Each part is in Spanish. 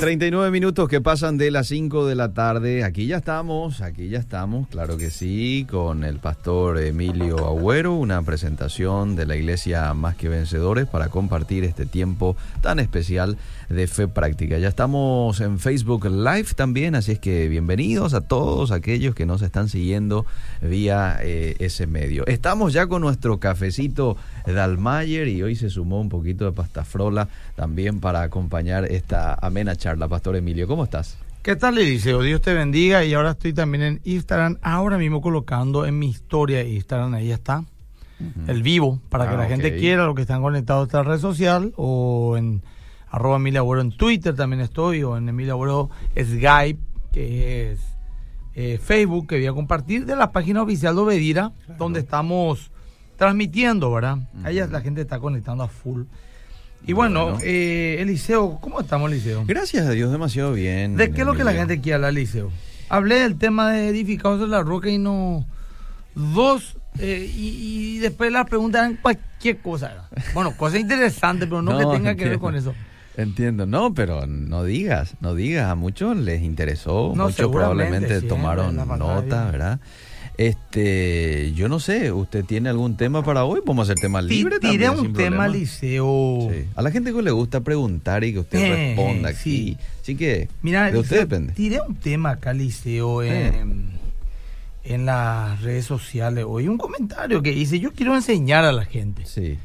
39 minutos que pasan de las 5 de la tarde. Aquí ya estamos, aquí ya estamos, claro que sí, con el pastor Emilio Agüero, una presentación de la iglesia Más que Vencedores para compartir este tiempo tan especial de fe práctica. Ya estamos en Facebook Live también, así es que bienvenidos a todos aquellos que nos están siguiendo vía eh, ese medio. Estamos ya con nuestro cafecito Dalmayer y hoy se sumó un poquito de pastafrola también para acompañar esta amena charla. Pastor Emilio, ¿cómo estás? ¿Qué tal, Eliseo? Dios te bendiga. Y ahora estoy también en Instagram, ahora mismo colocando en mi historia Instagram, ahí está, el vivo, para que Ah, la gente ok. quiera, los que están conectados a esta red social, o en arroba Emilia Agüero en Twitter también estoy, o en Emilia Agüero Skype, que es eh, Facebook, que voy a compartir de la página oficial de Obedira, donde estamos transmitiendo, ¿verdad? Ahí ya la gente está conectando a full. Y bueno, Bueno. eh, Eliseo, ¿cómo estamos, Eliseo? Gracias a Dios, demasiado bien. ¿De qué es lo que la gente quiere hablar, Liceo? Hablé del tema de edificados de la roca y no. Dos. eh, y, y después las preguntas eran cualquier cosa. Bueno, cosa interesante, pero no, que tenga que ver con eso. Entiendo, no, pero no digas, no digas, a muchos les interesó, No, muchos probablemente tomaron nota, ¿verdad? Este, yo no sé, ¿usted tiene algún tema para hoy? Podemos hacer tema Ti- libre Tiré también, un tema, problema. Liceo. Sí. A la gente que le gusta preguntar y que usted Eh, responda aquí. sí. Así que, Mira, de usted Liceo, depende. tiré un tema acá, Liceo, Eh. en, en las redes sociales hoy. Un comentario que dice: Yo quiero enseñar a la gente. Sí.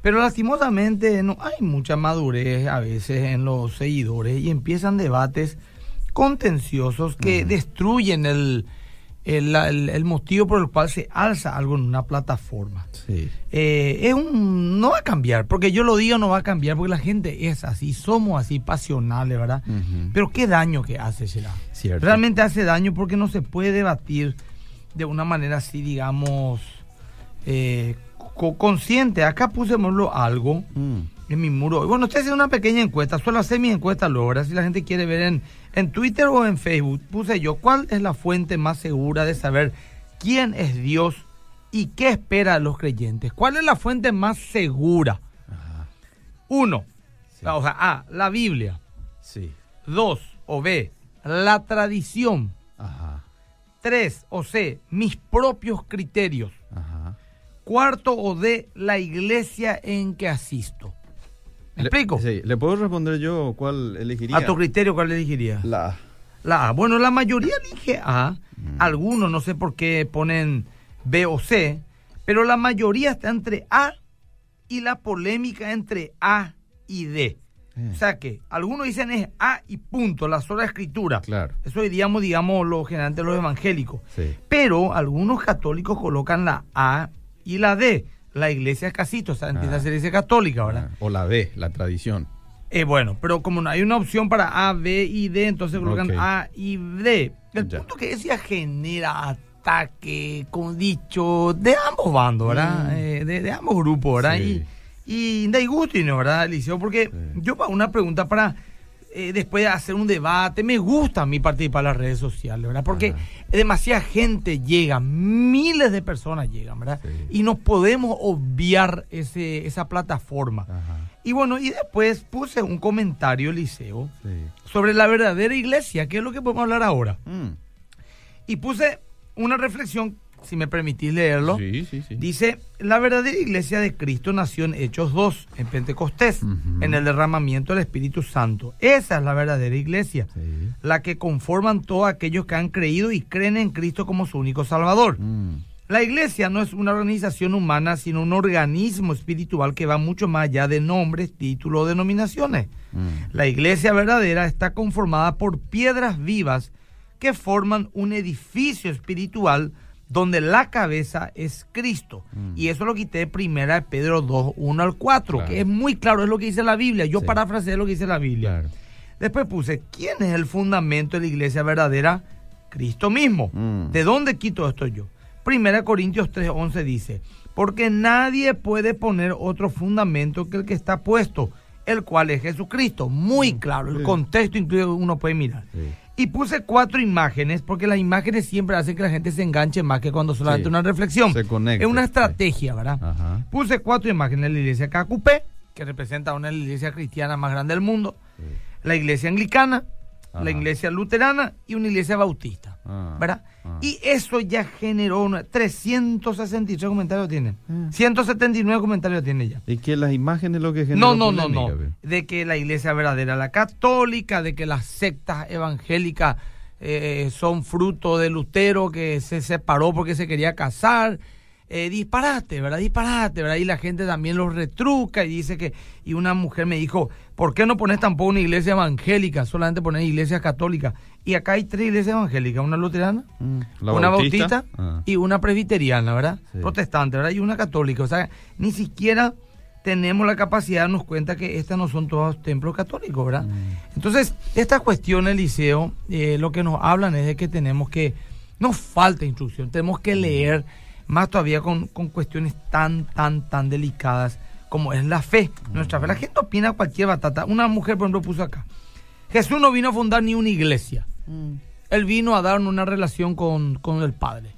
Pero lastimosamente no hay mucha madurez a veces en los seguidores y empiezan debates contenciosos que destruyen el, el, el- el motivo por el cual se alza algo en una plataforma. Sí. Eh, es un, no va a cambiar, porque yo lo digo no va a cambiar, porque la gente es así, somos así pasionales, ¿verdad? Pero qué daño que hace, será. Cierto. Realmente hace daño porque no se puede debatir de una manera así, digamos, eh, co- consciente. Acá ejemplo, algo Mm. En mi muro. Bueno, estoy haciendo una pequeña encuesta. Suelo hacer mi encuesta ¿verdad? Si la gente quiere ver en, en Twitter o en Facebook, puse yo, ¿cuál es la fuente más segura de saber quién es Dios y qué espera de los creyentes? ¿Cuál es la fuente más segura? Ajá. Uno, Sí. o sea, A, la Biblia. Sí. Dos, o B, la tradición. Ajá. Tres, o C, mis propios criterios. Ajá. Cuarto, o D, la iglesia en que asisto. ¿Me Le- explico? Sí. ¿Le puedo responder yo cuál elegiría? A tu criterio, ¿cuál le elegirías? La A. La A. Bueno, la mayoría elige A. Mm. Algunos no sé por qué ponen B o C. Pero la mayoría está entre A y la polémica entre A y D. Eh. O sea que algunos dicen es A y punto, la sola escritura. Claro. Eso diríamos, digamos, lo generalmente los evangélicos. Sí. Pero algunos católicos colocan la A y la D. La iglesia es casito, o sea, entiende Ah. la iglesia católica, ¿verdad? Ah, O la B, la tradición. Eh, bueno, pero como no hay una opción para A, B y D, entonces colocan. A y D. El Ya. punto que decía genera ataque, con dicho, de ambos bandos, ¿verdad? Mm. Eh, de, de ambos grupos, ¿verdad? Sí. Y, y da gusto, ¿no? ¿verdad, Eliseo? Porque Sí. yo una pregunta para eh, después de hacer un debate, me gusta a mí participar en las redes sociales, ¿verdad? Porque Ajá. demasiada gente llega, miles de personas llegan, ¿verdad? Sí. Y no podemos obviar ese, esa plataforma. Ajá. Y bueno, y después puse un comentario, Eliseo, Sí. sobre la verdadera iglesia, que es lo que podemos hablar ahora. Mm. Y puse una reflexión, si me permitís leerlo. Sí, sí, sí. Dice, la verdadera iglesia de Cristo nació en Hechos 2, en Pentecostés, en el derramamiento del Espíritu Santo. Esa es la verdadera iglesia, la que conforman todos aquellos que han creído y creen en Cristo como su único Salvador. Mm. La iglesia no es una organización humana, sino un organismo espiritual que va mucho más allá de nombres, títulos o denominaciones. Mm. La iglesia verdadera está conformada por piedras vivas que forman un edificio espiritual donde la cabeza es Cristo. Mm. Y eso lo quité de primera de Pedro 2, 1 al 4, Claro. que es muy claro, es lo que dice la Biblia. Yo Sí. parafraseé lo que dice la Biblia. Claro. Después puse, ¿quién es el fundamento de la iglesia verdadera? Cristo mismo. Mm. ¿De dónde quito esto yo? Primera Corintios 3:11 dice, porque nadie puede poner otro fundamento que el que está puesto, el cual es Jesucristo. Muy claro, el Mm. Sí. contexto incluido uno puede mirar. Sí. Y puse cuatro imágenes, porque las imágenes siempre hacen que la gente se enganche más que cuando solamente Sí. una reflexión. Se conecte, Es una sí. estrategia, ¿verdad? Ajá. Puse cuatro imágenes de la iglesia Cacupé, que representa una de las iglesias cristianas más grande del mundo. Sí. la iglesia anglicana, Ajá. la iglesia luterana y una iglesia bautista. Ah, ¿Verdad? ah. Y eso ya generó una- 363 comentarios tiene. Ah. 179 comentarios tiene ya. Y que las imágenes lo que No, generó no, no, no. polémica, ve. De que la iglesia verdadera, la católica, de que las sectas evangélicas eh, son fruto de Lutero que se separó porque se quería casar. Eh, disparate, ¿verdad? Disparate, ¿verdad? Y la gente también los retruca y dice que. Y una mujer me dijo, ¿por qué no pones tampoco una iglesia evangélica? Solamente pones iglesias católicas. Y acá hay tres iglesias evangélicas: una luterana, Mm, una bautista, Ah. y una presbiteriana, ¿verdad? Sí. Protestante, ¿verdad? Y una católica. O sea, ni siquiera tenemos la capacidad de darnos cuenta que estas no son todos templos católicos, ¿verdad? Mm. Entonces, esta cuestión, Eliseo, eh, lo que nos hablan es de que tenemos que, nos falta instrucción, tenemos que leer más todavía con, con cuestiones tan, tan, tan delicadas como es la fe, nuestra fe. La gente opina cualquier batata. Una mujer, por ejemplo, puso acá, Jesús no vino a fundar ni una iglesia. Él vino a darnos una relación con, con el Padre.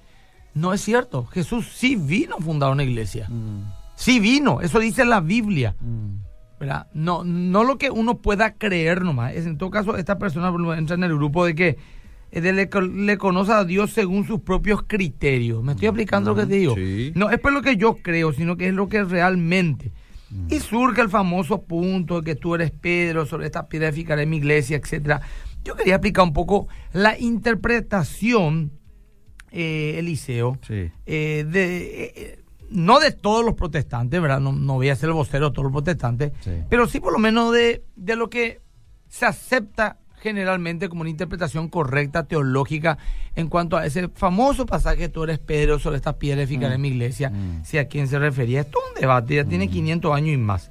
No es cierto. Jesús sí vino a fundar una iglesia. Mm, Sí vino. Eso dice la Biblia. mm. ¿verdad? No, no lo que uno pueda creer nomás. Es, en todo caso, esta persona entra en el grupo de que eh, de le, le conoce a Dios según sus propios criterios. ¿Me estoy aplicando lo que te digo? Sí. No es por lo que yo creo, sino que es lo que realmente. Y surge el famoso punto de que tú eres Pedro, sobre esta piedra edificaré mi iglesia, etcétera. Yo quería explicar un poco la interpretación, eh, Eliseo, Sí. eh, de, eh, no de todos los protestantes, ¿verdad? No, no voy a ser el vocero de todos los protestantes, Sí. pero sí por lo menos de, de lo que se acepta generalmente como una interpretación correcta teológica en cuanto a ese famoso pasaje tú eres Pedro sobre esta piedra edificaré mi iglesia, Mm. si a quién se refería. Esto es un debate, ya tiene 500 años y más.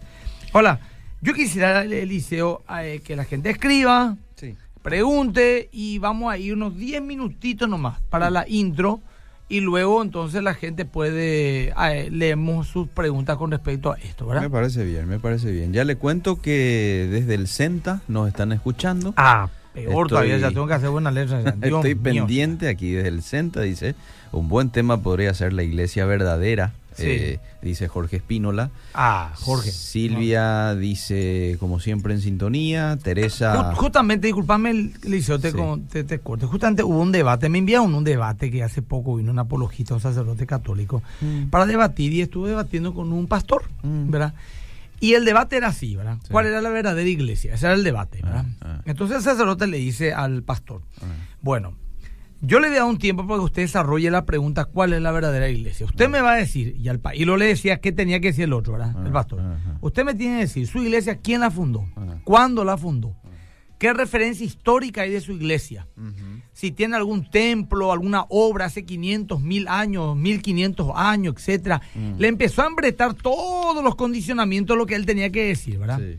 Hola, yo quisiera, Eliseo, eh, que la gente escriba, Sí. pregunte y vamos a ir unos 10 minutitos nomás para la intro y luego entonces la gente puede, eh, leemos sus preguntas con respecto a esto, Me ¿verdad? parece bien, me parece bien. Ya le cuento que desde el CENTA nos están escuchando. Ah, peor Estoy- todavía, ya tengo que hacer buena letra. Estoy mío. pendiente aquí desde el CENTA, dice. Un buen tema podría ser la iglesia verdadera, Sí. eh, dice Jorge Espínola. Ah, Jorge. Silvia dice, como siempre, en sintonía. Teresa. Ju- Justamente, disculpame, Liceo, te, Sí. te, te corte. Justamente hubo un debate, me enviaron un debate que hace poco vino un apologista, un sacerdote católico, Mm. para debatir y estuve debatiendo con un pastor, Mm. ¿verdad? Y el debate era así, ¿verdad? Sí. ¿Cuál era la verdadera iglesia? Ese era el debate, ¿verdad? Ah, ah. Entonces el sacerdote le dice al pastor, Ah, bueno, yo le voy a dar un tiempo para que usted desarrolle la pregunta cuál es la verdadera iglesia. Usted me va a decir, y al y lo le decía qué tenía que decir el otro, ¿verdad? Ah, el pastor. ah, ah. Usted me tiene que decir, su iglesia, ¿quién la fundó? Ah. ¿Cuándo la fundó? ¿Qué referencia histórica hay de su iglesia? Si tiene algún templo, alguna obra hace 500, mil años, 1500 años, etcétera. Mm. Le empezó a embretar todos los condicionamientos de lo que él tenía que decir, ¿verdad? Sí.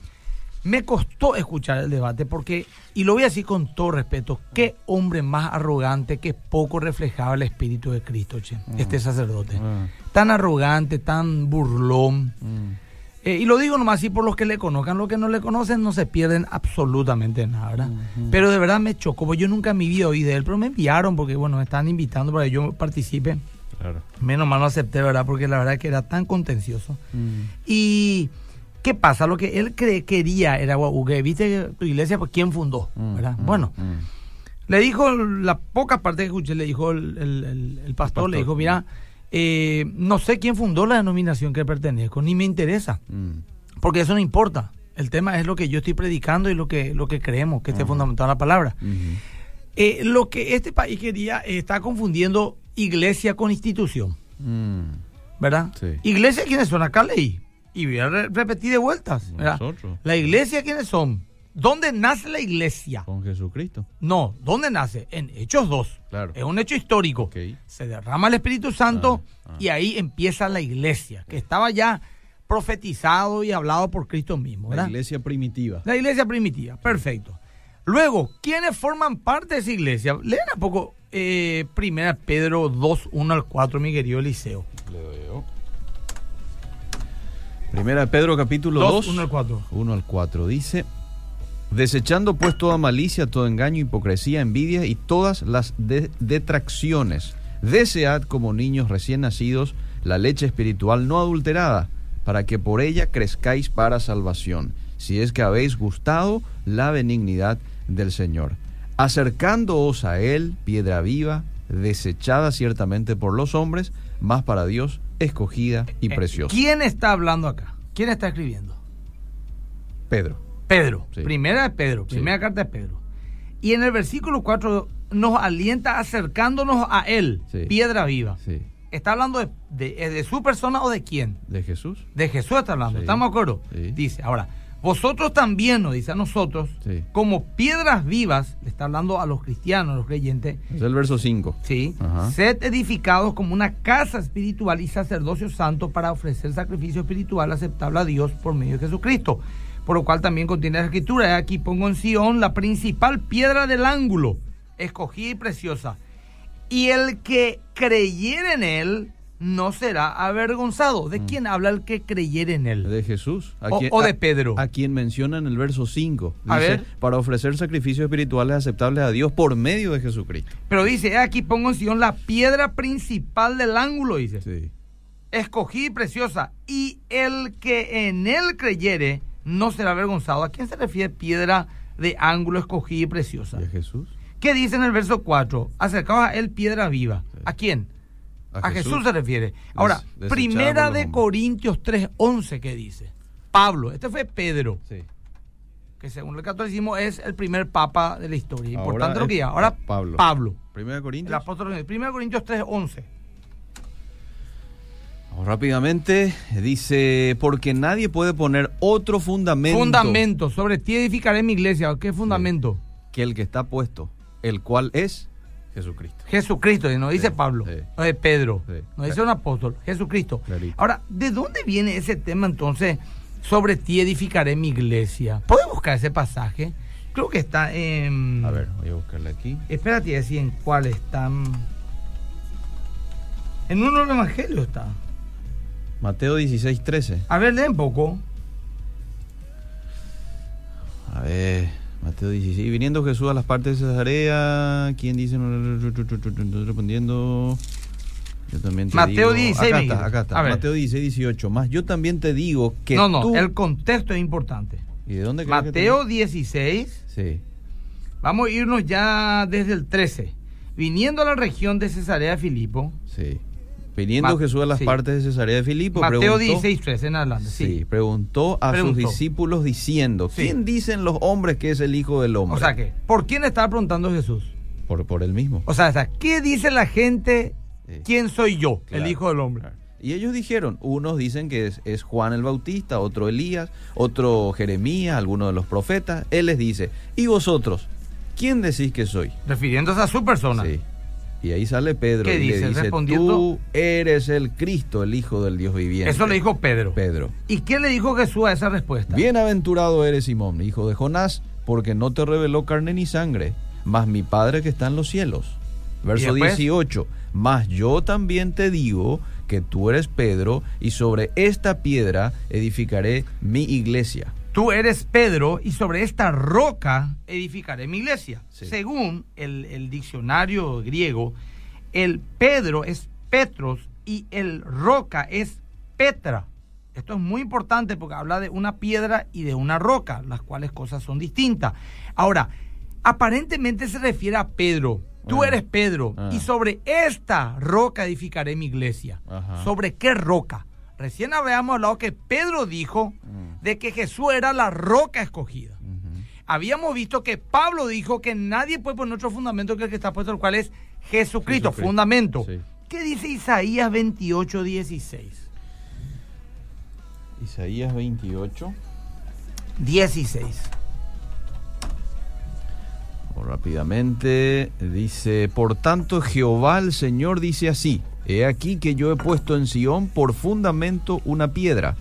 Me costó escuchar el debate porque, y lo voy a decir con todo respeto, qué hombre más arrogante que poco reflejaba el espíritu de Cristo, che, este sacerdote. Ah, Tan arrogante, tan burlón. mm. Eh, y lo digo nomás así por los que le conozcan, los que no le conocen no se pierden absolutamente nada, ¿verdad? Pero de verdad me chocó, porque yo nunca en mi vida oí de él, pero me enviaron porque, bueno, me estaban invitando para que yo participe. Claro. Menos mal no acepté, ¿verdad? Porque la verdad que era tan contencioso. Mm. Y, ¿qué pasa? Lo que él cre- quería era, "Guau, que viste tu iglesia, pues ¿quién fundó? Mm, ¿verdad? mm, Bueno, mm. le dijo, la poca parte que escuché, le dijo el, el- el- el pastor, le dijo, mira, eh, no sé quién fundó la denominación que pertenezco, ni me interesa, porque eso no importa. El tema es lo que yo estoy predicando y lo que, lo que creemos, que esté fundamentado en la palabra. Eh, lo que este país quería eh, está confundiendo iglesia con institución. ¿verdad? Sí. Iglesia, ¿quiénes son? Acá leí. Y voy a re- repetir de vueltas. ¿verdad? Nosotros. La iglesia, ¿quiénes son? ¿Dónde nace la iglesia? Con Jesucristo. No, ¿dónde nace? En Hechos 2. Claro. Es un hecho histórico. Se derrama el Espíritu Santo Ah, ah. y ahí empieza la iglesia, que estaba ya profetizado y hablado por Cristo mismo. La iglesia primitiva. La iglesia primitiva, perfecto. Luego, ¿quiénes forman parte de esa iglesia? Lean un poco eh, primera Pedro 2, 1 al 4, mi querido Eliseo. Le doy yo. Primera de Pedro capítulo 2, 2. 1 al 4. 1 al 4 dice, desechando pues toda malicia, todo engaño, hipocresía, envidia y todas las de- detracciones, desead como niños recién nacidos la leche espiritual no adulterada, para que por ella crezcáis para salvación, si es que habéis gustado la benignidad del Señor. Acercándoos a Él, piedra viva, desechada ciertamente por los hombres, más para Dios escogida y Eh, preciosa. ¿Quién está hablando acá? ¿Quién está escribiendo? Pedro. Pedro. Sí. Primera de Pedro. Sí. Primera carta de Pedro. Y en el versículo 4 nos alienta acercándonos a Él, Sí. piedra viva. ¿Está hablando de, de- de su persona o de quién? ¿De Jesús? De Jesús está hablando. ¿Estamos de acuerdo? Dice, ahora, vosotros también, nos dice a nosotros, Sí. como piedras vivas, le está hablando a los cristianos, a los creyentes, Es el verso 5. Sí. Ajá. Sed edificados como una casa espiritual y sacerdocio santo para ofrecer sacrificio espiritual aceptable a Dios por medio de Jesucristo. Por lo cual también contiene la escritura. "He Aquí pongo en Sion la principal piedra del ángulo, escogida y preciosa. Y el que creyere en él no será avergonzado. ¿De quién habla el que creyere en él? Mm. De Jesús. O- o de Pedro. A, quien menciona en el verso 5. A Dice, ver. para ofrecer sacrificios espirituales aceptables a Dios por medio de Jesucristo. Pero dice, "He aquí pongo en Sion la piedra principal del ángulo, dice. Sí. escogida y preciosa, y el que en él creyere no será avergonzado. ¿A quién se refiere piedra de ángulo escogida y preciosa? ¿Y a Jesús? ¿Qué dice en el verso 4? Acercaos a él piedra viva. Sí. ¿A quién? A, Jesús. se refiere. Ahora, primera de. Corintios 3:11, ¿qué dice? Pablo, este fue Pedro, Sí. que según el catolicismo es el primer papa de la historia. Importante lo que diga. Ahora, Pablo. Pablo, Primera de el Corintios. apóstol. Primera Corintios 3:11. Vamos rápidamente. Dice, porque nadie puede poner otro fundamento, Fundamento. Sobre ti edificaré mi iglesia. ¿Qué fundamento? que el que está puesto, el cual es Jesucristo. Jesucristo, y no dice Sí, Pablo, sí. no es Pedro, Sí. no dice un apóstol, Jesucristo. Clarito. Ahora, ¿de dónde viene ese tema entonces? Sobre ti edificaré mi iglesia. ¿Puedes buscar ese pasaje? Creo que está en... A ver, voy a buscarle aquí. Espérate, decir en cuál está. En uno de los evangelios está. Mateo 16, 13. A ver, lee un poco. A ver, Mateo 16. Viniendo Jesús a las partes de Cesarea, ¿quién dice? Respondiendo. Yo también te Mateo digo- 16, Acá está, acá está. Mateo 16, 18. Más yo también te digo que no, no, tú... el contexto es importante. ¿Y de dónde que Mateo 16, te- Sí. vamos a irnos ya desde el 13. Viniendo a la región de Cesarea Filipo, Sí. Viniendo Ma- Jesús a las sí. partes de Cesarea de Filipo, Mateo preguntó, 16, 13 en adelante. sí. Sí. preguntó a Preguntó. sus discípulos diciendo, Sí. ¿quién dicen los hombres que es el Hijo del Hombre? O sea que, ¿por quién estaba preguntando Jesús? Por, por él mismo. O sea, o sea, ¿qué dice la gente? ¿Quién soy yo? Claro, el Hijo del Hombre. claro. Y ellos dijeron, unos dicen que es, es Juan el Bautista, otro Elías, otro Jeremías, alguno de los profetas. Él les dice, ¿y vosotros? ¿Quién decís que soy? Refiriéndose a su persona. Sí. Y ahí sale Pedro ¿Qué y dice? le dice, Respondiendo- tú eres el Cristo, el Hijo del Dios viviente. Eso le dijo Pedro. Pedro. ¿Y qué le dijo Jesús a esa respuesta? Bienaventurado eres Simón, hijo de Jonás, porque no te reveló carne ni sangre, mas mi Padre que está en los cielos. Verso ¿Y después? 18. Mas yo también te digo que tú eres Pedro, y sobre esta piedra edificaré mi iglesia. Tú eres Pedro y sobre esta roca edificaré mi iglesia. Sí. Según el, el diccionario griego, el Pedro es Petros y el roca es Petra. Esto es muy importante porque habla de una piedra y de una roca, las cuales cosas son distintas. Ahora, aparentemente se refiere a Pedro. Tú Ah. eres Pedro Ah. y sobre esta roca edificaré mi iglesia. Ajá. ¿Sobre qué roca? Recién habíamos hablado que Pedro dijo Mm. De que Jesús era la roca escogida. Habíamos visto que Pablo dijo que nadie puede poner otro fundamento que el que está puesto, el cual es Jesucristo, Jesucristo, fundamento. sí. ¿Qué dice Isaías 28, 16? Isaías 28. 16. O rápidamente dice, por tanto Jehová el Señor dice así, he aquí que yo he puesto en Sión por fundamento una piedra,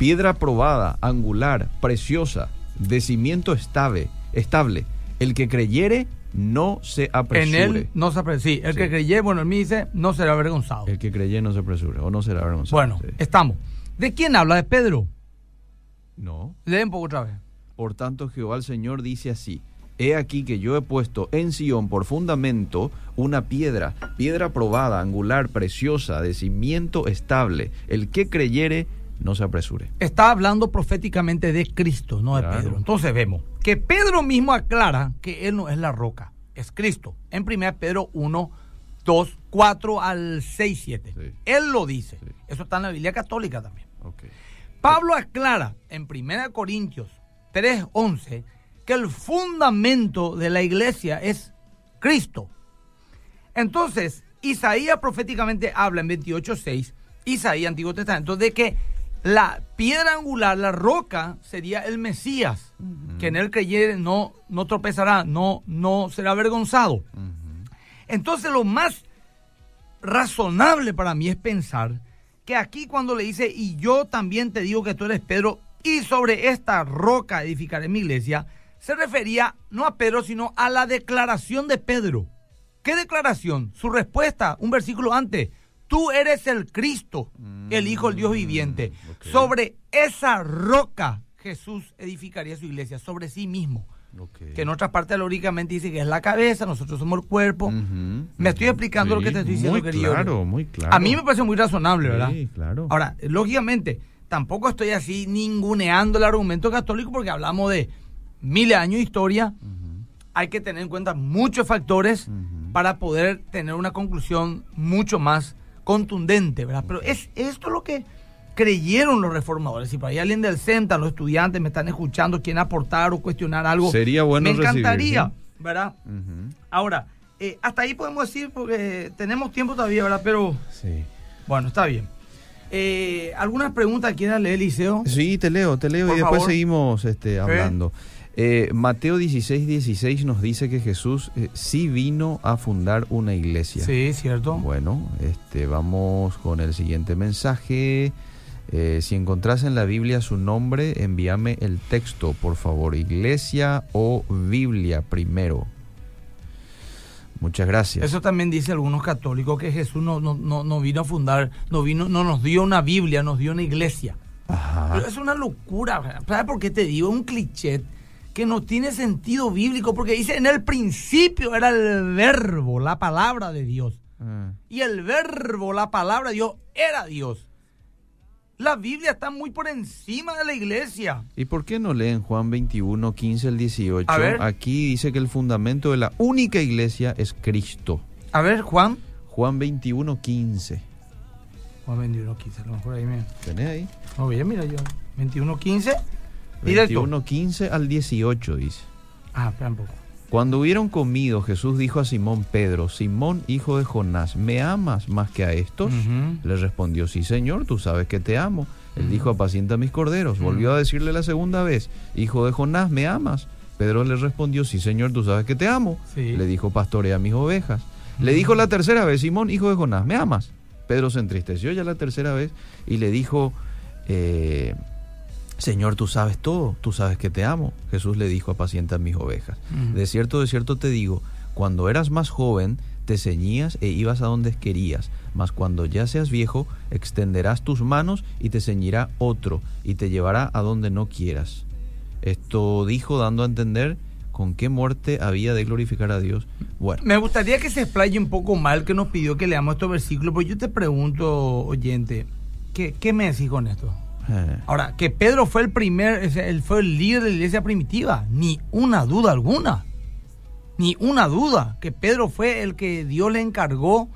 piedra probada, angular, preciosa, de cimiento estable, estable. El que creyere no se En apresure. él no se apresura. Sí, el Sí. que creyere, bueno, él me dice, no será avergonzado. El que creyere no se apresure, o no será avergonzado. Bueno, Sí. estamos. ¿De quién habla? De Pedro. No. Leen un poco otra vez. Por tanto, Jehová el Señor dice así: He aquí que yo he puesto en Sión por fundamento una piedra, piedra probada, angular, preciosa, de cimiento estable. El que creyere no se apresure. Está hablando proféticamente de Cristo, no de Claro. Pedro. Entonces vemos que Pedro mismo aclara que él no es la roca, es Cristo. En 1 Pedro 1, 2, 4 al 6, 7. Sí. Él lo dice. Sí. Eso está en la Biblia católica también. Ok. Pablo aclara en 1 Corintios 3, 11 que el fundamento de la iglesia es Cristo. Entonces, Isaías proféticamente habla en 28.6, Isaías, Antiguo Testamento, de que la piedra angular, la roca, sería el Mesías, que en él creyere no, no tropezará, no, no será avergonzado. Entonces, lo más razonable para mí es pensar que aquí cuando le dice, y yo también te digo que tú eres Pedro, y sobre esta roca edificaré mi iglesia, se refería no a Pedro, sino a la declaración de Pedro. ¿Qué declaración? Su respuesta, un versículo antes. Tú eres el Cristo, el Hijo del Dios viviente. Mm. Sobre esa roca Jesús edificaría su iglesia, sobre sí mismo. Que en otras partes lógicamente dice que es la cabeza, nosotros somos el cuerpo. Me estoy explicando lo que te estoy diciendo, muy querido. Claro, muy claro. A mí me parece muy razonable, ¿verdad? Sí, claro. Ahora, lógicamente, tampoco estoy así ninguneando el argumento católico porque hablamos de miles de años de historia. Hay que tener en cuenta muchos factores para poder tener una conclusión mucho más contundente, ¿verdad? Pero es esto lo que creyeron los reformadores. Si por ahí alguien del CENTA, los estudiantes me están escuchando, quieren aportar o cuestionar algo, Sería bueno me recibir, encantaría, ¿sí? ¿verdad? Ahora, eh, hasta ahí podemos decir, porque tenemos tiempo todavía, ¿verdad? Pero Sí. bueno, está bien. Eh, ¿Algunas preguntas quieras leer, Liceo? Sí, te leo, te leo Por y después seguimos este, hablando. Eh, Mateo 16, 16 nos dice que Jesús eh, sí vino a fundar una iglesia. Sí, cierto. Bueno, este, vamos con el siguiente mensaje. Eh, si encontrás en la Biblia su nombre, envíame el texto, por favor. Iglesia o Biblia primero. Muchas gracias. Eso también dice algunos católicos que Jesús no, no, no, no vino a fundar, no vino, no nos dio una Biblia, nos dio una iglesia. Ajá. Pero es una locura. ¿Sabes por qué te digo? Un cliché que no tiene sentido bíblico, porque dice en el principio era el verbo, la palabra de Dios. Ah, Y el verbo, la palabra de Dios, era Dios. La Biblia está muy por encima de la iglesia. ¿Y por qué no leen Juan 21, 15 al 18? A ver. Aquí dice que el fundamento de la única iglesia es Cristo. A ver, Juan. Juan 21, 15. Juan 21, 15, a lo mejor ahí me... ¿Tenés ahí? No, bien, mira yo. 21, 15. Directo. 21, 15 al 18 dice. Ah, espera un poco. Cuando hubieron comido, Jesús dijo a Simón Pedro, Simón, hijo de Jonás, ¿me amas más que a estos? Le respondió, sí, Señor, tú sabes que te amo. Él dijo, apacienta mis corderos. Volvió a decirle la segunda vez, hijo de Jonás, ¿me amas? Pedro le respondió, sí, Señor, tú sabes que te amo. Sí. Le dijo, pastorea mis ovejas. Le dijo la tercera vez, Simón, hijo de Jonás, ¿me amas? Pedro se entristeció ya la tercera vez y le dijo, eh, Señor, tú sabes todo, tú sabes que te amo. Jesús le dijo, apacienta mis ovejas. De cierto, de cierto te digo, cuando eras más joven, te ceñías e ibas a donde querías, mas cuando ya seas viejo, extenderás tus manos y te ceñirá otro, y te llevará a donde no quieras. Esto dijo dando a entender con qué muerte había de glorificar a Dios. Bueno, Me gustaría que se explaye un poco mal que nos pidió que leamos estos versículos, pero yo te pregunto, oyente, ¿qué, qué me decís con esto? Eh, Ahora, que Pedro fue el primer, él fue el líder de la iglesia primitiva, ni una duda alguna, ni una duda, que Pedro fue el que Dios le encargó,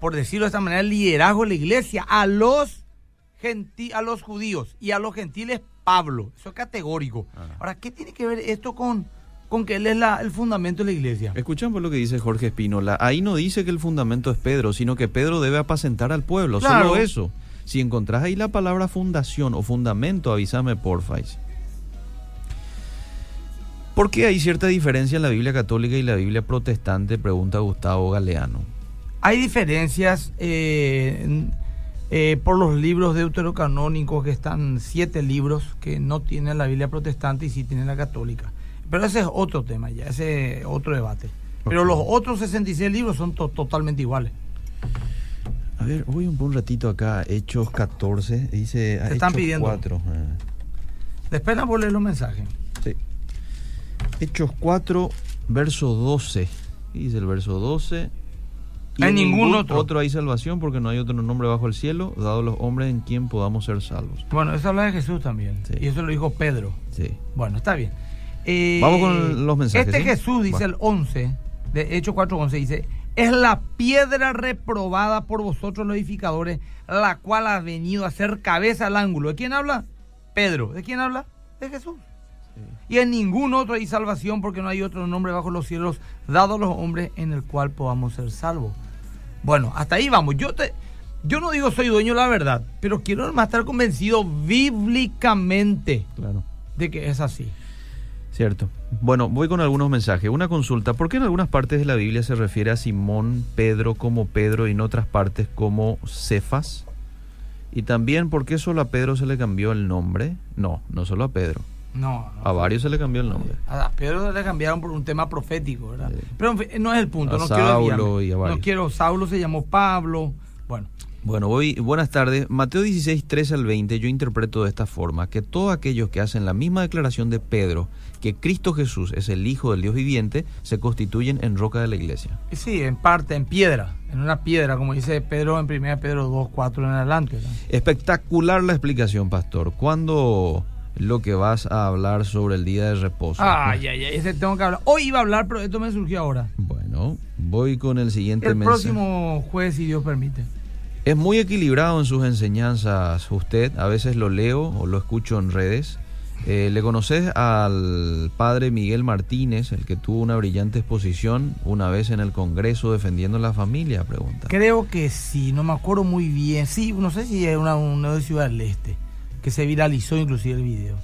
por decirlo de esta manera, el liderazgo de la iglesia a los, genti- a los judíos y a los gentiles Pablo, eso es categórico. Ajá. Ahora, ¿qué tiene que ver esto con, con que él es la- el fundamento de la iglesia? escuchamos lo que dice Jorge Espínola. Ahí no dice que el fundamento es Pedro, sino que Pedro debe apacentar al pueblo. Claro. Solo eso. Si encontrás ahí la palabra fundación o fundamento, avísame porfa. ¿Por qué hay cierta diferencia en la Biblia católica y la Biblia protestante? Pregunta Gustavo Galeano. Hay diferencias eh, eh, por los libros deuterocanónicos, que están siete libros que no tienen la Biblia protestante y sí tienen la católica. Pero ese es otro tema ya, ese es otro debate. Pero los otros 66 libros son to- totalmente iguales. A ver, voy un, un ratito acá, Hechos 14, dice ah, Te están Hechos pidiendo. 4. ah, Después a leer los mensajes. sí. Hechos 4, verso 12. ¿Qué dice el verso 12? Y Hay en ningún otro. otro hay salvación porque no hay otro nombre bajo el cielo, dado los hombres en quien podamos ser salvos. Bueno, eso habla de Jesús también. Sí. Y eso lo dijo Pedro. Sí. Bueno, está bien. Eh, Vamos con los mensajes, Este ¿sí? Jesús, dice Va. el 11, de Hechos 4.11, dice, es la piedra reprobada por vosotros los edificadores, la cual ha venido a ser cabeza al ángulo. ¿De quién habla? Pedro. ¿De quién habla? De Jesús. Y en ningún otro hay salvación porque no hay otro nombre bajo los cielos dado a los hombres en el cual podamos ser salvos. Bueno, hasta ahí vamos. Yo te, yo no digo soy dueño de la verdad, pero quiero más estar convencido bíblicamente Claro. de que es así. Cierto. Bueno, voy con algunos mensajes. Una consulta. ¿Por qué en algunas partes de la Biblia se refiere a Simón Pedro como Pedro y en otras partes como Cefas? Y también, ¿por qué solo a Pedro se le cambió el nombre? No, no solo a Pedro. No, no. A varios se le cambió el nombre. A Pedro le cambiaron por un tema profético, ¿verdad? Sí. Pero en fin, no es el punto. A no Saulo quiero y a No varios. quiero. Saulo se llamó Pablo. Bueno, Bueno, voy, buenas tardes. Mateo 16, 13 al 20, yo interpreto de esta forma, que todos aquellos que hacen la misma declaración de Pedro, que Cristo Jesús es el Hijo del Dios viviente, se constituyen en roca de la iglesia. sí, en parte, en piedra. En una piedra, como dice Pedro en 1 Pedro 2, 4 en adelante. ¿verdad? Espectacular la explicación, pastor. ¿Cuándo lo que vas a hablar sobre el día de reposo? Ay, ay, ay, ese tengo que hablar. Hoy iba a hablar, pero esto me surgió ahora. Bueno, voy con el siguiente El mensaje. próximo jueves, si Dios permite. Es muy equilibrado en sus enseñanzas usted, a veces lo leo o lo escucho en redes. Eh, ¿Le conoces al padre Miguel Martínez, el que tuvo una brillante exposición una vez en el Congreso defendiendo la familia? Pregunta. Creo que sí, no me acuerdo muy bien. Sí, no sé si es una, una de Ciudad del Este, que se viralizó inclusive el video.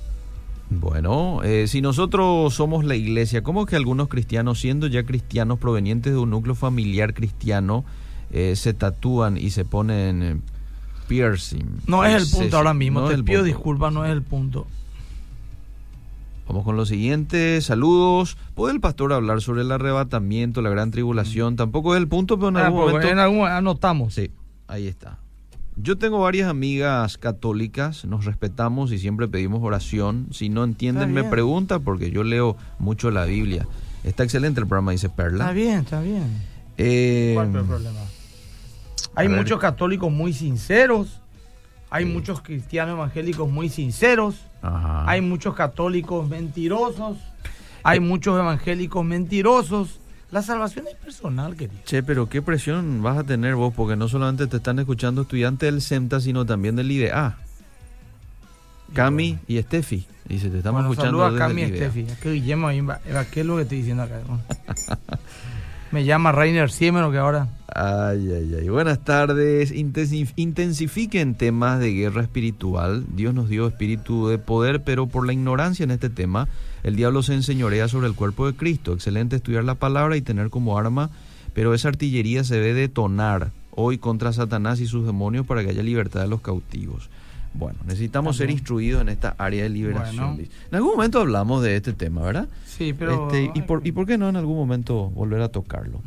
Bueno, eh, si nosotros somos la iglesia, ¿cómo que algunos cristianos, siendo ya cristianos provenientes de un núcleo familiar cristiano, eh, se tatúan y se ponen eh, piercing? No es el punto ahora mismo, no te el pido disculpas, no es el punto. Vamos con lo siguiente, saludos. ¿Puede el pastor hablar sobre el arrebatamiento, la gran tribulación? Tampoco es el punto, pero en Ah, algún pues, momento... en algún anotamos. Sí, ahí está. Yo tengo varias amigas católicas, nos respetamos y siempre pedimos oración. Si no entienden, me pregunta porque yo leo mucho la Biblia. Está excelente el programa, dice Perla. Está bien, está bien. Eh, ¿Cuál fue el problema? Hay muchos católicos muy sinceros, hay muchos cristianos evangélicos muy sinceros, ajá. hay muchos católicos mentirosos, hay Eh. muchos evangélicos mentirosos. La salvación es personal, querido. Che, pero qué presión vas a tener vos, porque no solamente te están escuchando estudiantes del SEMTA, sino también del IDA. Cami y Steffi. Dice, te estamos Bueno, escuchando saluda a Cami y el IDEA. Steffi. Es que Guillermo ¿qué es lo que estoy diciendo acá? Me llama Rainer Siemeno que ahora... Ay, ay, ay. Buenas tardes. Intensif- intensifiquen temas de guerra espiritual. Dios nos dio espíritu de poder, pero por la ignorancia en este tema, el diablo se enseñorea sobre el cuerpo de Cristo. Excelente estudiar la palabra y tener como arma, pero esa artillería se debe detonar hoy contra Satanás y sus demonios para que haya libertad de los cautivos. Bueno, necesitamos ser instruidos en esta área de liberación. Bueno. En algún momento hablamos de este tema, ¿verdad? Sí, pero... Este, ¿y, por, ¿Y por qué no en algún momento volver a tocarlo?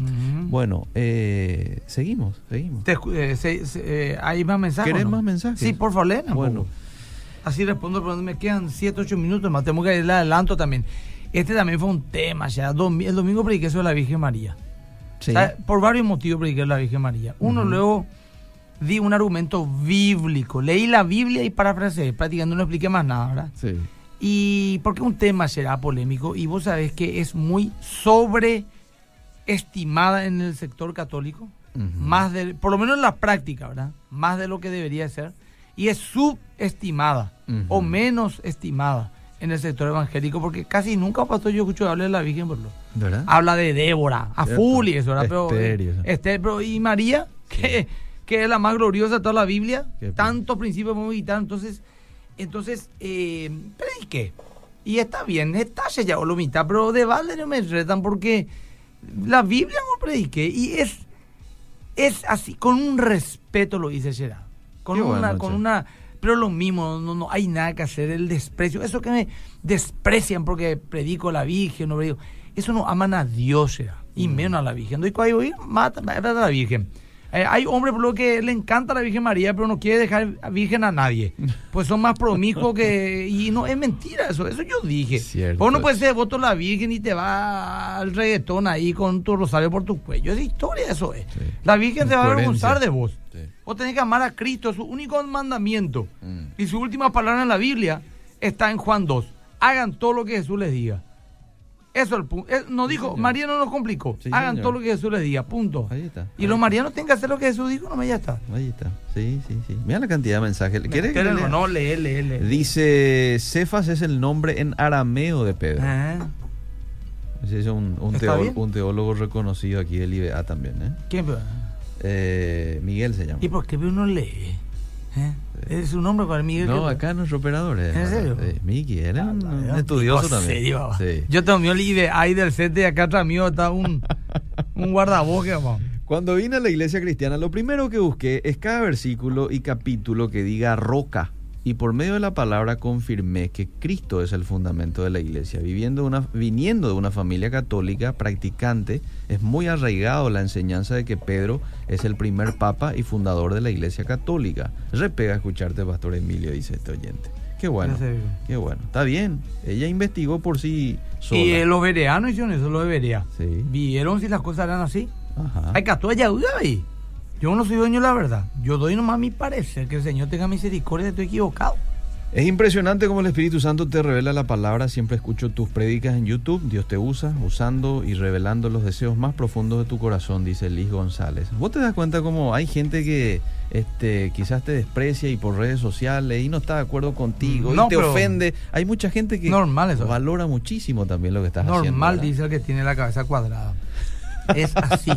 Bueno, eh, seguimos, seguimos. Te eh, se- se- eh, ¿Hay más mensajes? ¿Querés no? más mensajes? Sí, por favor, leen un Bueno. poco. Así respondo, pero me quedan 7, 8 minutos más. Tengo que ir adelanto también. Este también fue un tema ya. El domingo prediqué sobre la Virgen María. Sí. Por varios motivos prediqué sobre la Virgen María. Uno, luego di un argumento bíblico. Leí la Biblia y parafraseé. Prácticamente no expliqué más nada, ¿verdad? Sí. Y porque un tema será polémico y vos sabés que es muy sobreestimada en el sector católico, Ujú. más de, por lo menos en la práctica, ¿verdad? Más de lo que debería ser. Y es subestimada Ujú. o menos estimada en el sector evangélico, porque casi nunca, pastor, yo escucho hablar de la Virgen, por lo ¿Verdad? Habla de Débora, a y eso, ¿verdad? Pero, eso. Esther, pero, y María, que, que es la más gloriosa de toda la Biblia, tantos principios podemos quitar, entonces, entonces, eh, prediqué. Y está bien, está ya o lo mitad, pero de balde no me retan porque la Biblia no prediqué y es, es así, con un respeto lo dice Gerard. Con Qué una, con una, pero lo mismo, no, no hay nada que hacer, el desprecio, eso que me desprecian porque predico a la Virgen, no predico, eso no aman a Dios, Gerard, y Mm. menos a la Virgen. Doy cuando oír, mata, mata a la Virgen. Eh, hay hombres por lo que le encanta la Virgen María, pero no quiere dejar virgen a nadie. Pues son más promiscuos que... Y no, es mentira eso, eso yo dije. Cierto. Vos no puedes ser voto la Virgen y te va al reggaetón ahí con tu rosario por tu cuello. Es historia eso es. Sí. La Virgen se va a avergonzar de vos. Sí. Vos tenés que amar a Cristo, es su único mandamiento. Mm. Y su última palabra en la Biblia está en Juan 2. Hagan todo lo que Jesús les diga. Eso es el punto. Eh, No dijo, señor. María no nos complicó. Sí, Hagan señor. todo lo que Jesús les diga, punto. Ahí está. Y los marianos tienen que hacer lo que Jesús dijo, no me ya está. Ahí está. Sí, sí, sí. Mira la cantidad de mensajes. ¿Quieres que lea? no, lee, lee, lee. Dice, Cefas es el nombre en arameo de Pedro. Ah, Ese es un, un teólogo reconocido aquí del IBA también. ¿eh? ¿quién? Eh, Miguel se llama. ¿Y por qué uno lee? ¿Eh? ¿Es su nombre con el Miguel? No, que- acá nuestro operador es. ¿En serio? Sí, Miki, él es un, un Ah, estudioso también. serio. Sí. Yo tomé el IDEAI del set de acá atrás mío está un, un guardabosque. Cuando vine a la iglesia cristiana, lo primero que busqué es cada versículo y capítulo que diga roca. Y por medio de la palabra confirmé que Cristo es el fundamento de la iglesia. Viviendo una, viniendo de una familia católica practicante, es muy arraigado la enseñanza de que Pedro es el primer papa y fundador de la iglesia católica. Repega escucharte, Pastor Emilio, dice este oyente. Qué bueno, qué bueno. Está bien. Ella investigó por sí sola. Y eh, los vereanos hicieron eso, los Berea. Sí. Vieron si las cosas eran así. Ajá. Hay que ahí. Yo no soy dueño de la verdad. Yo doy nomás mi parecer. Que el Señor tenga misericordia, estoy equivocado. Es impresionante cómo el Espíritu Santo te revela la palabra. Siempre escucho tus prédicas en YouTube. Dios te usa usando y revelando los deseos más profundos de tu corazón, dice Liz González. ¿Vos te das cuenta cómo hay gente que este, quizás te desprecia y por redes sociales y no está de acuerdo contigo No, y te ofende? Hay mucha gente que Normal eso. valora muchísimo también lo que estás haciendo. Normal, dice el que tiene la cabeza cuadrada. Es así.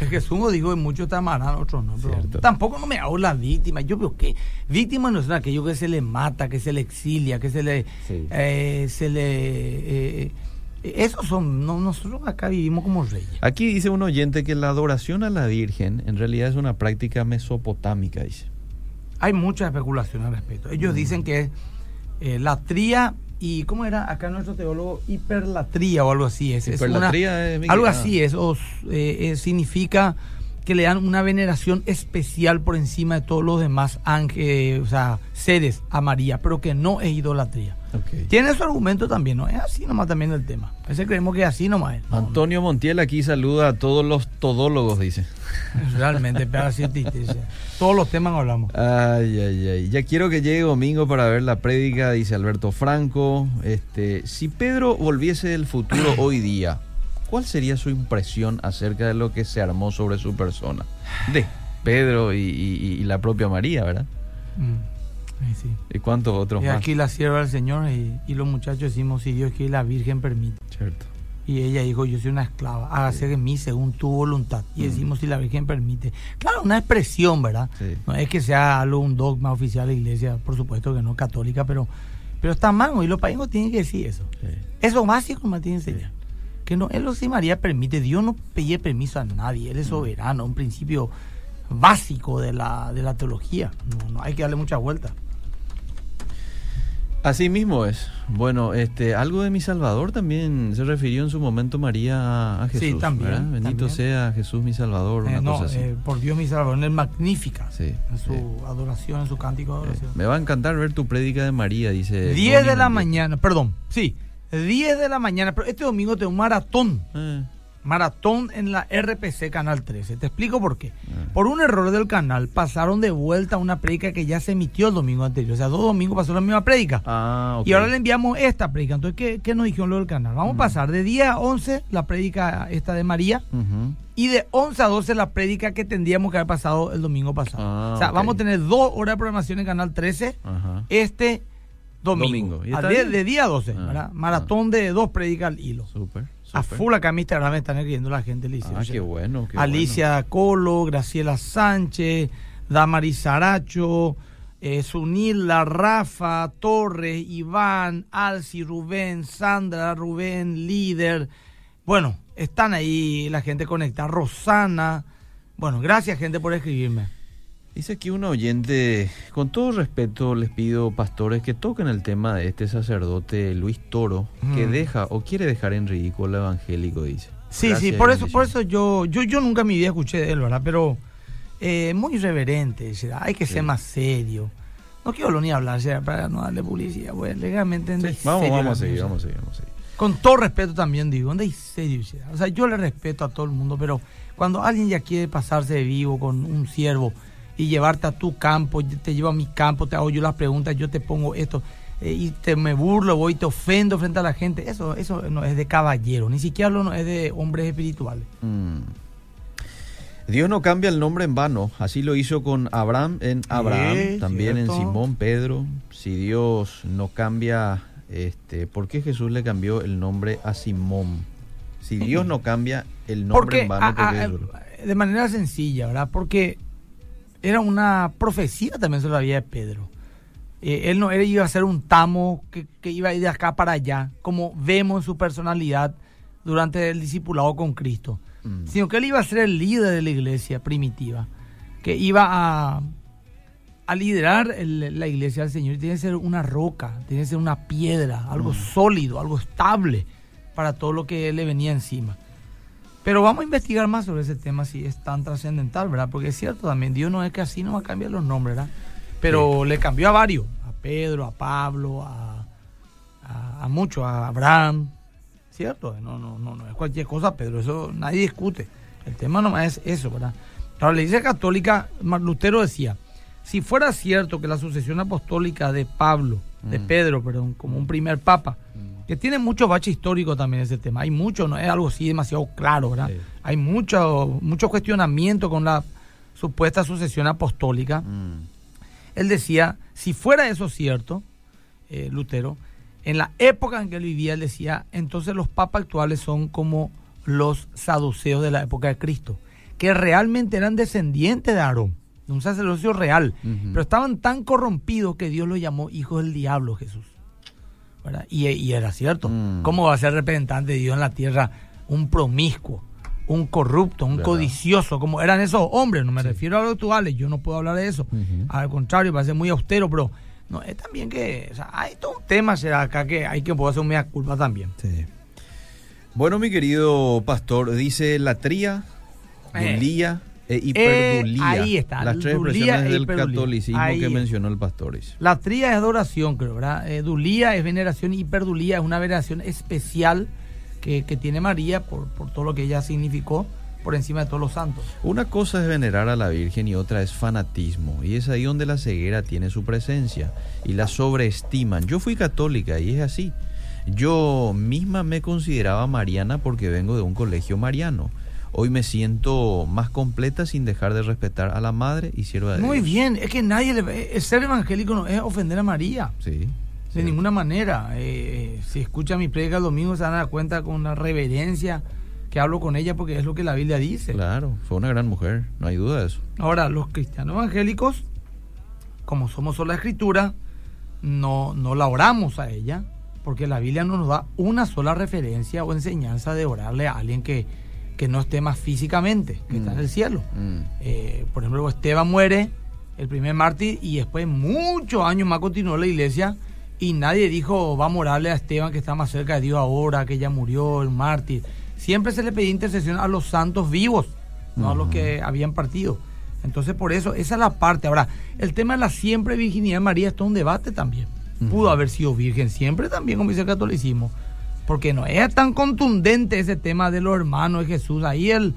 es que sumo digo, en muchos te amarán, otros no. pero tampoco no me hago la víctima. Yo veo que víctima no es aquello que se le mata, que se le exilia, que se le. Sí. eh, se le. eh, esos son. no- nosotros acá vivimos como reyes. Aquí dice un oyente que la adoración a la Virgen en realidad es una práctica mesopotámica, dice. Hay mucha especulación al respecto. Ellos dicen que es eh, latría y, ¿cómo era? Acá nuestro teólogo, hiperlatría o algo así. Es, es una- Hiperlatría, eh, algo Ah. así es. o, eh, eh, significa que le dan una veneración especial por encima de todos los demás ángeles, o sea, seres a María, pero que no es idolatría. Tiene su argumento también, ¿no? Es así nomás también el tema. A veces creemos que es así nomás es. No, Antonio Montiel aquí saluda a todos los todólogos, dice. realmente, pero así Todos los temas hablamos. Ay, ay, ay. Ya quiero que llegue domingo para ver la prédica, dice Alberto Franco. Este, si Pedro volviese del futuro hoy día, ¿cuál sería su impresión acerca de lo que se armó sobre su persona? De Pedro y, y- y la propia María, ¿verdad? Mm, ahí sí. ¿Y cuántos otros Y más? aquí la sierva del Señor y, y los muchachos decimos, si Dios quiere, la Virgen permite. Cierto. Y ella dijo, yo soy una esclava, hágase de mí según tu voluntad. Y decimos, si la Virgen permite. Claro, una expresión, ¿verdad? Sí. No es que sea algo, un dogma oficial de la iglesia, por supuesto que no católica, pero, pero está mal, y los países tienen que decir eso. Sí. Eso básico me tiene que enseñar. Que no, él lo si María permite, Dios no pide permiso a nadie, Él es soberano, un principio básico de la, de la teología. No, no hay que darle mucha vuelta. Así mismo es. Bueno, este, algo de mi Salvador también se refirió en su momento María a, a Sí, Jesús. también, ¿verdad? Bendito también. sea Jesús mi Salvador, una Eh, no, cosa así. eh, por Dios mi Salvador, en el Magnífica, Sí, en su adoración, en su cántico de Eh, adoración. me va a encantar ver tu prédica de María, dice. 10 Tony de la mañana, perdón, sí, 10 de la mañana, pero este domingo tengo un maratón, Eh, maratón en la RPC Canal 13. Te explico por qué. Ah. Por un error del canal pasaron de vuelta una prédica que ya se emitió el domingo anterior, o sea, dos domingos pasó la misma prédica. ah. Y ahora le enviamos esta prédica. Entonces, ¿qué, qué nos dijeron lo del canal? Vamos a pasar de 10 a 11 la prédica esta de María y de 11 a 12 la prédica que tendríamos que haber pasado el domingo pasado. Ah, o sea, vamos a tener dos horas de programación en Canal 13 Ajá. este domingo. Domingo. ¿Y A está de, bien? de día a 12, Ah, ¿verdad? Maratón de dos prédicas al hilo. Súper. A full acá Instagram me están escribiendo la gente. hicieron Ah, qué bueno. qué Alicia Colo, Graciela Sánchez, Damaris Saracho, eh, Sunila, Rafa, Torres, Iván, Alci, Rubén, Sandra, Rubén, líder. Bueno, están ahí la gente conectada. Rosana. Bueno, gracias gente por escribirme. Dice aquí un oyente, con todo respeto les pido, pastores, que toquen el tema de este sacerdote Luis Toro, que Mm. deja o quiere dejar en ridículo evangélico, dice. Sí, Gracias sí, por eso, por eso yo, yo, yo nunca en mi vida escuché de él, ¿verdad? Pero eh, muy irreverente, hay que ser más serio. No quiero ni hablar para no darle publicidad, bueno, legalmente Vamos, vamos a seguir, vamos a seguir, vamos a seguir. Con todo respeto también digo, ¿dónde hay serio? O sea, yo le respeto a todo el mundo, pero cuando alguien ya quiere pasarse de vivo con un siervo y llevarte a tu campo, te llevo a mi campo, te hago yo las preguntas, yo te pongo esto, eh, y te me burlo, voy y te ofendo frente a la gente, eso, eso no es de caballero, ni siquiera lo no es de hombres espirituales. Mm. Dios no cambia el nombre en vano, así lo hizo con Abraham en Abraham, también en Simón, Pedro. Si Dios no cambia, este, ¿por qué Jesús le cambió el nombre a Simón? Si Dios no cambia el nombre en vano, de manera sencilla, ¿verdad? Porque era una profecía también sobre la vida de Pedro. Eh, él no él iba a ser un tamo que, que, iba a ir de acá para allá, como vemos en su personalidad durante el discipulado con Cristo. Mm. sino que él iba a ser el líder de la iglesia primitiva, que iba a, a liderar la iglesia del Señor. Tiene que ser una roca, tiene que ser una piedra, algo mm. sólido, algo estable para todo lo que le venía encima. Pero vamos a investigar más sobre ese tema si es tan trascendental, ¿verdad? Porque es cierto también, Dios no es que así no va a cambiar los nombres, ¿verdad? Pero le cambió a varios, a Pedro, a Pablo, a, a, a muchos, a Abraham, ¿cierto? No, no, no, no es cualquier cosa, Pedro, eso nadie discute. El tema nomás es eso, ¿verdad? Ahora, la Iglesia Católica, Lutero decía, si fuera cierto que la sucesión apostólica de Pablo, de mm. Pedro, perdón, como un primer papa. Que tiene mucho bache histórico también ese tema, hay mucho, no es algo así demasiado claro, ¿verdad? Hay mucho, mucho cuestionamiento con la supuesta sucesión apostólica. Mm. Él decía, si fuera eso cierto, eh, Lutero, en la época en que él vivía, él decía, entonces los papas actuales son como los saduceos de la época de Cristo, que realmente eran descendientes de Aarón, de un sacerdocio real, pero estaban tan corrompidos que Dios los llamó hijos del diablo, Jesús. Y, era cierto. Mm. ¿Cómo va a ser representante de Dios en la tierra un promiscuo, un corrupto, un codicioso, como eran esos hombres? No me refiero a los actuales, yo no puedo hablar de eso. Al contrario, va a ser muy austero, pero no, es también que, o sea, hay todo un tema será acá que hay que poder hacer una culpa también. Sí. Bueno, mi querido pastor, dice la tría, eh. dulía e hiperdulía. ahí está. Las tres expresiones del catolicismo que mencionó el pastor. La tría es adoración, creo, ¿verdad? Eh, dulía es veneración y hiperdulía es una veneración especial que, que tiene María por, por todo lo que ella significó por encima de todos los santos. Una cosa es venerar a la Virgen y otra es fanatismo. Y es ahí donde la ceguera tiene su presencia y la sobreestiman. Yo fui católica y es así. Yo misma me consideraba mariana porque vengo de un colegio mariano. Hoy me siento más completa sin dejar de respetar a la madre y sierva de Muy bien, es que nadie le... Ser evangélico no es ofender a María. Sí. De ninguna manera. Eh, si escucha mi predica el domingo se van a dar cuenta con una reverencia que hablo con ella porque es lo que la Biblia dice. Claro, fue una gran mujer, no hay duda de eso. Ahora, los cristianos evangélicos, como somos solo la escritura, no, no la oramos a ella, porque la Biblia no nos da una sola referencia o enseñanza de orarle a alguien que, que no esté más físicamente, que está en el mm. cielo. Mm. Eh, por ejemplo, Esteban muere, el primer mártir, y después muchos años más continuó la iglesia y nadie dijo, vamos a orarle a Esteban que está más cerca de Dios ahora, que ya murió, el mártir siempre se le pedía intercesión a los santos vivos, no a los que habían partido. Entonces, por eso, esa es la parte. Ahora, el tema de la siempre virginidad de María es todo un debate también. Pudo haber sido virgen siempre también, como dice el catolicismo. Porque no es tan contundente ese tema de los hermanos de Jesús. Ahí el,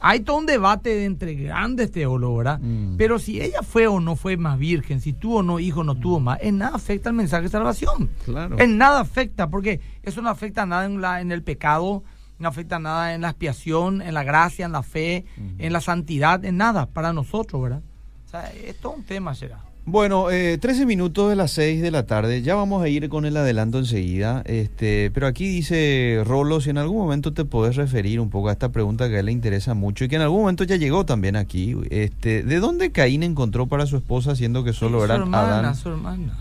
hay todo un debate entre grandes teólogos, ¿verdad? Mm. Pero si ella fue o no fue más virgen, si tuvo o no hijo, no tuvo más, en nada afecta el mensaje de salvación. Claro. En nada afecta, porque eso no afecta nada en, la, en el pecado no afecta nada en la expiación, en la gracia, en la fe, en la santidad, en nada para nosotros, ¿verdad? O sea, es todo un tema, será. Bueno, eh, 13 minutos de las 6 de la tarde, ya vamos a ir con el adelanto enseguida, este, pero aquí dice Rolo, si en algún momento te puedes referir un poco a esta pregunta que a él le interesa mucho y que en algún momento ya llegó también aquí, este, ¿de dónde Caín encontró para su esposa siendo que solo era Adán? Su hermana.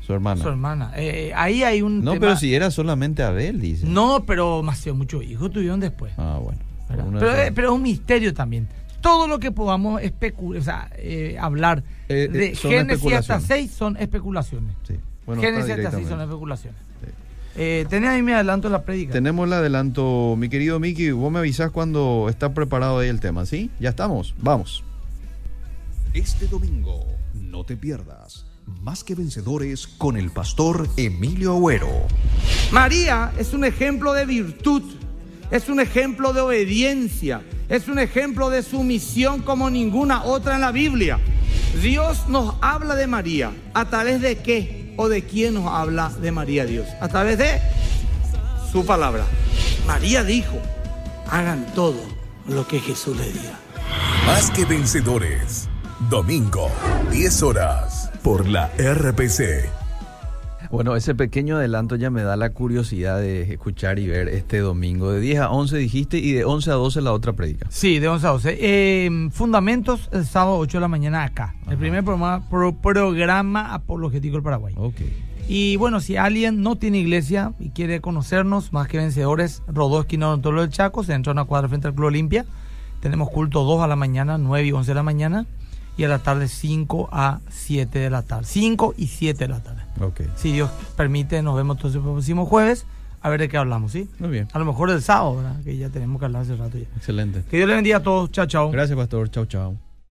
Su hermana. Su hermana. Eh, ahí hay un. No, pero si era solamente Abel, dice. No, pero más muchos hijos tuvieron después. Ah, bueno. Pero, eh, pero, es un misterio también. Todo lo que podamos especular, o sea, eh, hablar de Génesis hasta 6 son especulaciones. Sí. Bueno, Génesis hasta 6 son especulaciones. Sí. ¿Tenés ahí mi adelanto la prédica? Tenemos el adelanto, mi querido Miki. Vos me avisás cuando está preparado ahí el tema, ¿sí? Ya estamos. Vamos. Este domingo, no te pierdas. Más que vencedores con el pastor Emilio Agüero. María es un ejemplo de virtud, es un ejemplo de obediencia, es un ejemplo de sumisión como ninguna otra en la Biblia. Dios nos habla de María. ¿A través de qué o de quién nos habla de María Dios? A través de su palabra. María dijo, hagan todo lo que Jesús le diga. Más que vencedores. Domingo, 10 horas, por la RPC. Bueno, ese pequeño adelanto ya me da la curiosidad de escuchar y ver este domingo. De 10 a 11 dijiste y de 11 a 12 la otra predica. Sí, de 11 a 12. Eh, fundamentos el sábado 8 de la mañana acá. El primer programa, pro- programa apologético del Paraguay. Ok. Y bueno, si alguien no tiene iglesia y quiere conocernos, más que vencedores, Rodó Esquina Odontólogo del Chaco, se entra a una cuadra frente al Club Olimpia. Tenemos culto 2 a la mañana, 9 y 11 de la mañana. Y a la tarde 5 a 7 de la tarde. 5 y 7 de la tarde. Ok. Si Dios permite, nos vemos entonces el próximo jueves. A ver de qué hablamos, ¿sí? Muy bien. A lo mejor del sábado, ¿verdad? Que ya tenemos que hablar hace rato ya. Excelente. Que Dios le bendiga a todos. Chao, chao. Gracias, pastor. Chao, chao.